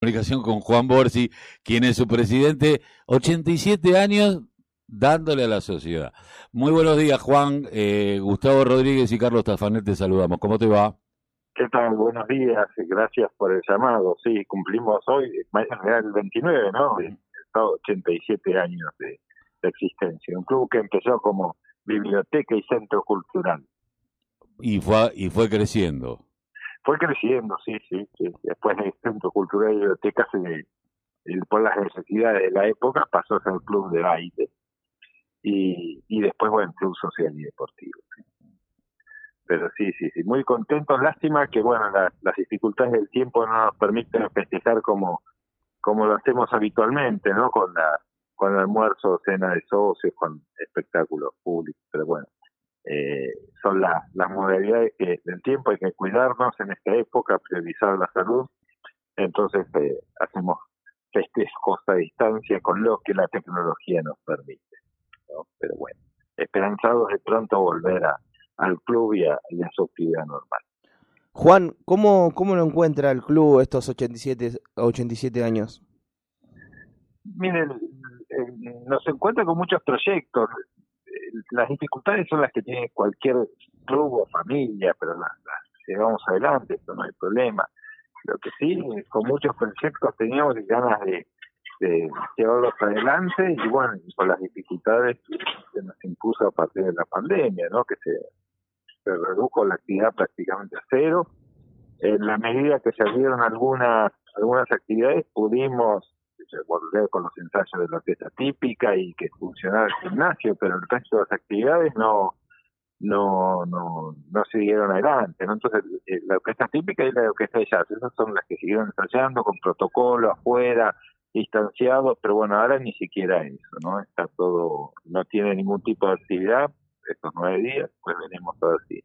comunicación con Juan Borsi, quien es su presidente, 87 años dándole a la sociedad. Muy buenos días, Juan. Eh, Gustavo Rodríguez y Carlos Tafanet te saludamos. ¿Cómo te va? ¿Qué tal? Buenos días. Gracias por el llamado. Sí, cumplimos hoy, el 29, ¿no? 87 años de, de existencia. Un club que empezó como biblioteca y centro cultural. Y fue, y fue creciendo fue creciendo, sí, sí, sí. Después el Centro Cultural y Biblioteca, se, por las necesidades de la época, pasó a ser el club de baile. Y, y después, bueno, club social y deportivo. Pero sí, sí, sí, muy contentos. Lástima que, bueno, las dificultades del tiempo no nos permiten festejar como, como lo hacemos habitualmente, ¿no? Con la con el almuerzo, cena de socios, con espectáculos públicos. Pero bueno, eh, son las modalidades que del tiempo hay que cuidarnos en esta época, priorizar la salud, entonces eh, hacemos festejos a distancia con lo que la tecnología nos permite. Pero bueno, esperanzados de pronto volver a, al club y a, su actividad normal. Juan, ¿cómo, ¿cómo lo encuentra el club estos 87, 87 años? Miren, eh, nos encuentra con muchos proyectos las dificultades son las que tiene cualquier club o familia, pero las, llevamos adelante, esto no hay problema. Lo que sí, con muchos proyectos teníamos ganas de, llevarlos adelante y bueno, con las dificultades que nos impuso a partir de la pandemia, ¿no? Que se, se redujo la actividad prácticamente a cero. En la medida que se abrieron algunas algunas actividades pudimos volver con los ensayos de la orquesta típica y que funcionara el gimnasio, pero el resto de las actividades no no no no siguieron adelante. ¿no? Entonces, eh, la orquesta típica y la orquesta de jazz, esas son las que siguieron ensayando con protocolo afuera, distanciado, pero bueno, ahora ni siquiera eso, ¿no? Está todo, no tiene ningún tipo de actividad estos nueve días, pues veremos a ver si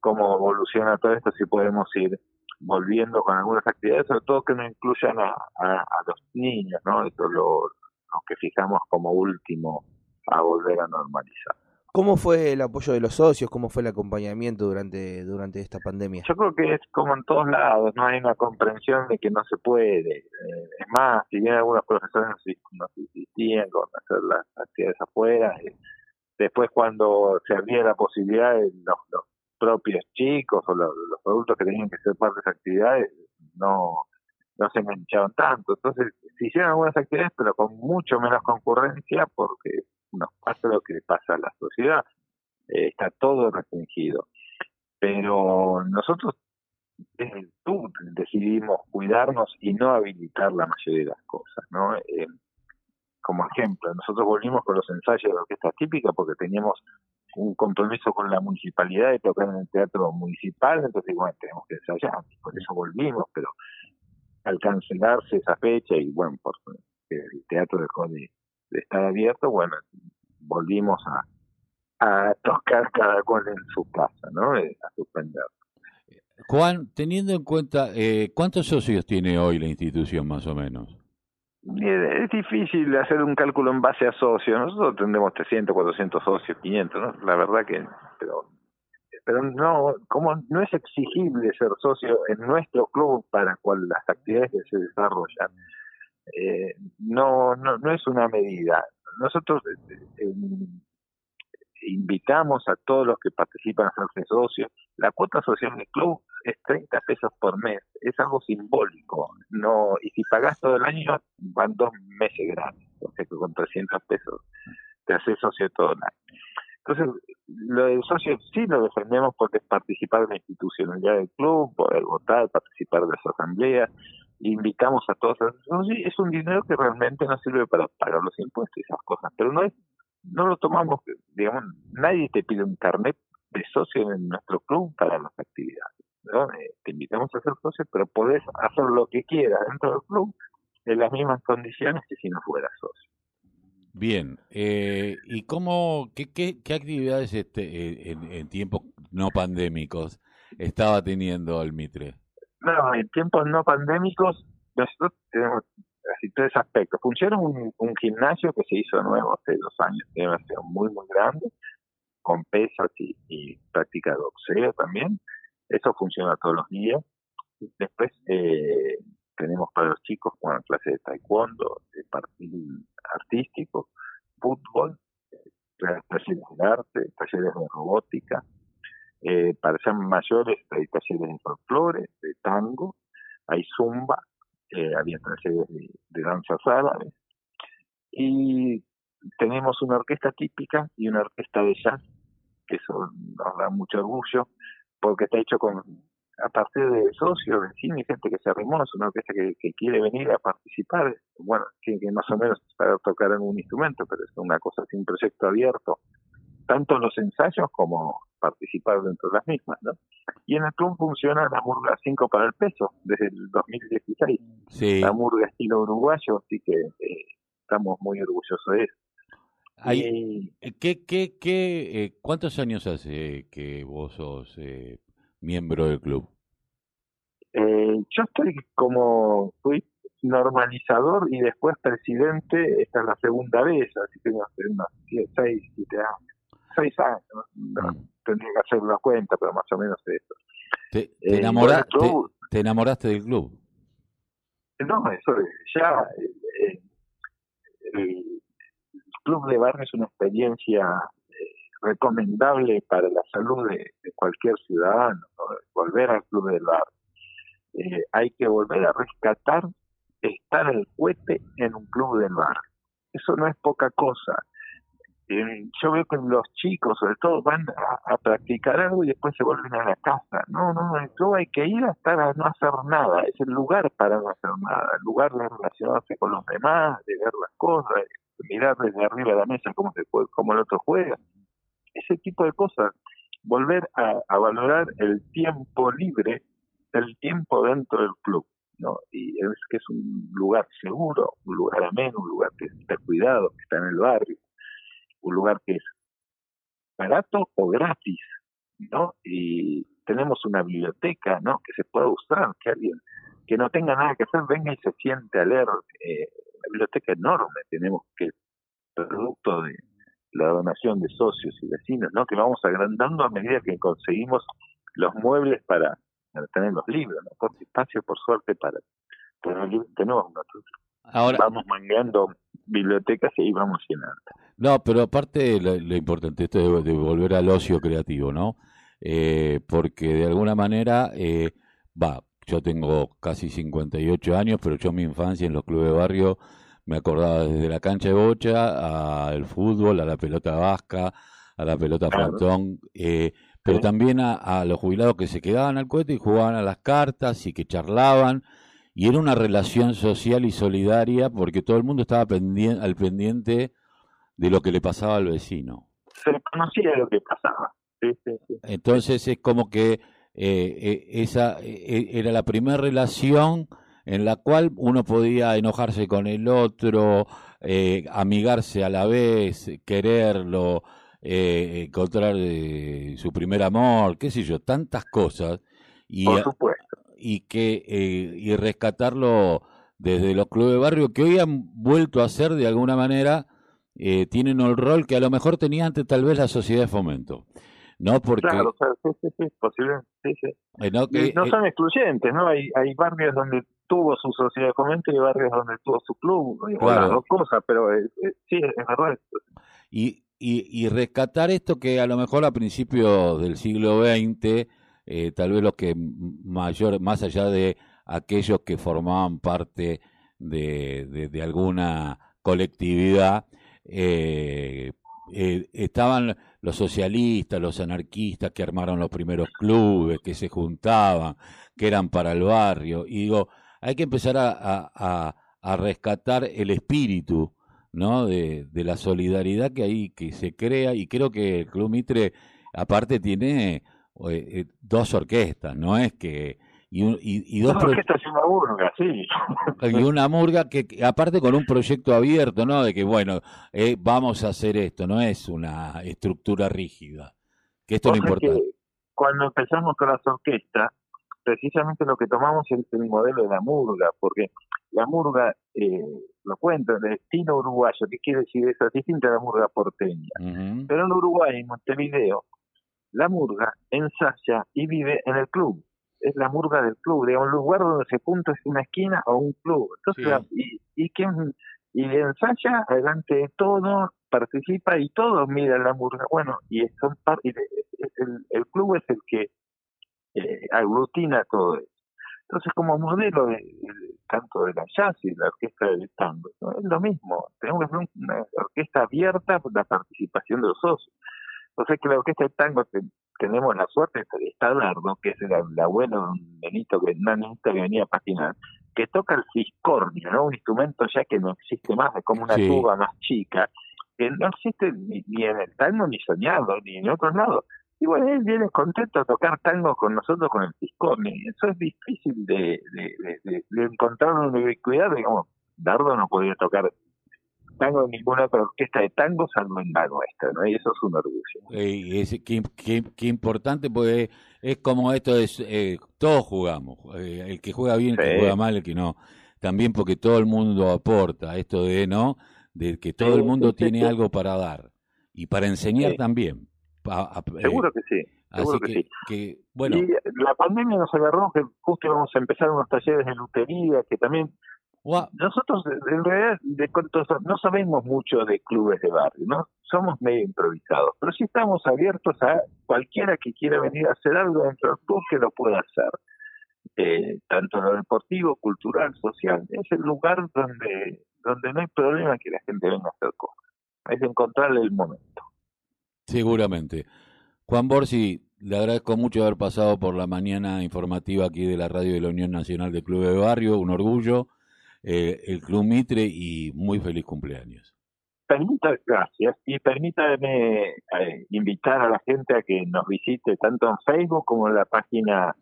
cómo evoluciona todo esto, si podemos ir volviendo con algunas actividades, sobre todo que no incluyan a, a, los niños, ¿no? Eso lo, lo que fijamos como último a volver a normalizar. ¿Cómo fue el apoyo de los socios? ¿Cómo fue el acompañamiento durante, durante esta pandemia? Yo creo que es como en todos lados, no hay una comprensión de que no se puede. Eh, es más, si bien algunos profesores nos, insistían con hacer las actividades afuera, eh, después cuando se abría la posibilidad, los, los propios chicos o los, adultos que tenían que ser parte de esas actividades no, no se enganchaban tanto. Entonces, se hicieron algunas actividades, pero con mucho menos concurrencia, porque nos pasa lo que pasa a la sociedad, eh, está todo restringido. Pero nosotros desde el decidimos cuidarnos y no habilitar la mayoría de las cosas, ¿no? Eh, como ejemplo, nosotros volvimos con los ensayos de orquesta típica porque teníamos un compromiso con la municipalidad de tocar en el teatro municipal, entonces bueno, tenemos que ensayar, por eso volvimos, pero al cancelarse esa fecha y bueno, porque el teatro dejó de, estar abierto, bueno, volvimos a, a tocar cada cual en su casa, ¿no? Eh, a suspender. Juan, teniendo en cuenta, eh, ¿cuántos socios tiene hoy la institución más o menos? Es difícil hacer un cálculo en base a socios. Nosotros tendremos 300, 400 socios, 500, ¿no? La verdad que, pero, pero no, como no es exigible ser socio en nuestro club para cual las actividades que se desarrollan, eh, no, no, no es una medida. Nosotros eh, eh, invitamos a todos los que participan a hacerse socios. La cuota social del club es 30 pesos por mes, es algo simbólico, no y si pagas todo el año van dos meses gratis, o sea que con 300 pesos te haces socio todo el año. Entonces, lo del socio sí lo defendemos porque es participar en la institucionalidad del club, poder votar, participar de las asambleas, invitamos a todos a es un dinero que realmente no sirve para pagar los impuestos y esas cosas, pero no es no lo tomamos, digamos, nadie te pide un carnet de socio en nuestro club para las actividades. ¿no? Eh, te invitamos a ser socio, pero podés hacer lo que quieras dentro del club en las mismas condiciones que si no fueras socio. Bien, eh, ¿y cómo, qué, qué, qué actividades este, eh, en, tiempos no pandémicos estaba teniendo el Mitre? No, en tiempos no pandémicos nosotros tenemos así tres aspectos. Funciona un, gimnasio que se hizo nuevo hace dos años, que una sido muy, muy grande, con pesas y, y práctica de boxeo también. Eso funciona todos los días. Después, eh, tenemos para los chicos una clase de taekwondo, de partido artístico, fútbol, talleres de arte, talleres de robótica, eh, para ser mayores hay talleres de folclore, de tango, hay zumba, eh, había talleres de, de danzas árabes, y tenemos una orquesta típica y una orquesta de jazz, que eso nos da mucho orgullo, porque está hecho con a partir de socios, vecinos gente que se arrimó, es una orquesta que, quiere venir a participar, bueno, que, más o menos para tocar en un instrumento, pero es una cosa sin proyecto abierto, tanto en los ensayos como participar dentro de las mismas, ¿no? Y en el club funciona la murga 5 para el peso, desde el 2016, sí. la murga estilo uruguayo, así que eh, estamos muy orgullosos de eso. Eh, ¿qué, qué, qué, eh, ¿Cuántos años hace que vos sos eh, miembro del club? yo estoy como, fui normalizador y después presidente, esta es la segunda vez, así que unos, unos seis, siete años, seis años, mm. Tendría que hacer una cuenta, pero más o menos eso. ¿Te, te, te, enamoraste del club? No, eso ya, el, club de barrio es una experiencia eh, recomendable para la salud de, cualquier ciudadano, volver al club del barrio. Eh, hay que volver a rescatar estar el cohete en un club del barrio. Eso no es poca cosa. Eh, yo veo que los chicos, sobre todo, van a, practicar algo y después se vuelven a la casa. No, no, club hay que ir a estar a no hacer nada. Es el lugar para no hacer nada, el lugar de relacionarse con los demás, de ver las cosas, mirar desde arriba de la mesa cómo, se cómo el otro juega, ese tipo de cosas, volver a, valorar el tiempo libre, el tiempo dentro del club, ¿no? Y es que es un lugar seguro, un lugar ameno, un lugar que está cuidado, que está en el barrio, un lugar que es barato o gratis, ¿no? Y tenemos una biblioteca, ¿no? Que se pueda usar, que alguien que no tenga nada que hacer venga y se siente a leer eh, biblioteca enorme tenemos que, producto de la donación de socios y vecinos, ¿no? que vamos agrandando a medida que conseguimos los muebles para, tener los libros, ¿no? Por espacio, por suerte, para tener libros tenemos Ahora, vamos mangueando bibliotecas y vamos llenando. No, pero aparte lo, importante esto de, volver al ocio creativo, ¿no? Eh, porque de alguna manera, eh, va, yo tengo casi 58 años, pero yo mi infancia en los clubes de barrio me acordaba desde la cancha de bocha al fútbol, a la pelota vasca, a la pelota frontón, eh, pero también a, los jubilados que se quedaban al cohete y jugaban a las cartas y que charlaban. Y era una relación social y solidaria porque todo el mundo estaba pendiente, al pendiente de lo que le pasaba al vecino. Se conocía lo que pasaba. Entonces es como que eh, eh, esa era la primera relación en la cual uno podía enojarse con el otro, eh, amigarse a la vez, quererlo, eh, encontrar eh, su primer amor, qué sé yo, tantas cosas. Y, Por supuesto. Y, que, y rescatarlo desde los clubes de barrio que hoy han vuelto a ser de alguna manera, tienen el rol que a lo mejor tenía antes tal vez la sociedad de fomento. ¿no? Porque... Claro, sí, sí, sí, posible, sí, sí. no, no son excluyentes, ¿no? Hay, hay barrios donde tuvo su sociedad de fomento y barrios donde tuvo su club, claro. dos cosas, pero eh, eh, sí, es verdad. Y, y, y, rescatar esto que a lo mejor a principios del siglo XX, eh, tal vez los que mayor, más allá de aquellos que formaban parte de, alguna colectividad, estaban los socialistas, los anarquistas que armaron los primeros clubes, que se juntaban, que eran para el barrio. Y digo, hay que empezar a, a, rescatar el espíritu ¿no? De, de, la solidaridad que hay, que se crea, y creo que el Club Mitre, aparte, tiene eh, eh, dos orquestas, no es que. Y, y, dos orquestas y una murga, sí. Y una murga que, aparte, con un proyecto abierto, ¿no? De que, bueno, eh, vamos a hacer esto, no es una estructura rígida. Que esto es lo importante. Cuando empezamos con las orquestas, precisamente lo que tomamos es el modelo de la murga, porque la murga, eh, lo cuento, el estilo uruguayo, ¿qué quiere decir eso? Es distinta a la murga porteña. Pero en Uruguay, en Montevideo, la murga ensaya y vive en el club. es la murga del club, digamos, un lugar donde se punta es una esquina o un club. Entonces, y, y quien y ensaya adelante de todo, participa y todos miran la murga. Bueno, y son el, el club es el que eh, aglutina todo eso. Entonces, como modelo de, tanto de la jazz y la orquesta del tango, es lo mismo. Tenemos una orquesta abierta por la participación de los socios. Entonces, que la orquesta del tango tenemos la suerte de estar ¿no? que es el, abuelo Benito, que, que venía a patinar, que toca el fiscornio, ¿no? Un instrumento ya que no existe más, es como una tuba más chica, que no existe ni, ni en el tango ni soñado, ni en otros lados. Y bueno, él viene contento a tocar tango con nosotros con el fiscornio. Eso es difícil de, de, de, encontrar una ubicuidad, digamos, Dardo no podía tocar tango en ninguna otra orquesta de tango salvo en la nuestra, ¿no? Y eso es un orgullo. Eh, qué, qué, qué, importante, porque es como esto, es eh, todos jugamos, eh, el que juega bien, el que juega mal, el que no. También porque todo el mundo aporta esto de, ¿no? De que todo el mundo tiene algo para dar y para enseñar también. seguro que sí. Seguro que, sí. bueno. Y la pandemia nos agarró que justo íbamos a empezar unos talleres de lutería que también nosotros en realidad de, no sabemos mucho de clubes de barrio, no somos medio improvisados, pero sí estamos abiertos a cualquiera que quiera venir a hacer algo dentro del club que lo pueda hacer, eh, tanto en lo deportivo, cultural, social. Es el lugar donde donde no hay problema que la gente venga a hacer cosas, es encontrarle el momento. Seguramente. Juan Borsi, le agradezco mucho haber pasado por la mañana informativa aquí de la radio de la Unión Nacional de Clubes de Barrio, un orgullo eh, el Club Mitre y muy feliz cumpleaños. Permita, gracias, y permítame eh, invitar a la gente a que nos visite tanto en Facebook como en la página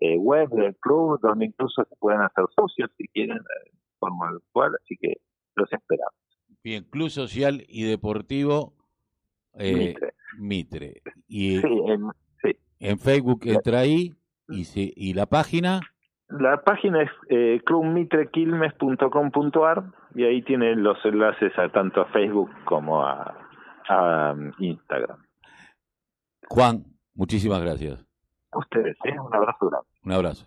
eh, web del club, donde incluso se pueden hacer socios si quieren, de forma virtual, así que los esperamos. Bien, Club Social y Deportivo Mitre. Y en, en Facebook entra ahí y, se, y la página. La página es eh, clubmitrequilmes.com.ar y ahí tienen los enlaces a tanto a Facebook como a, um, Instagram. Juan, muchísimas gracias. A ustedes, ¿eh? un abrazo grande. Un abrazo.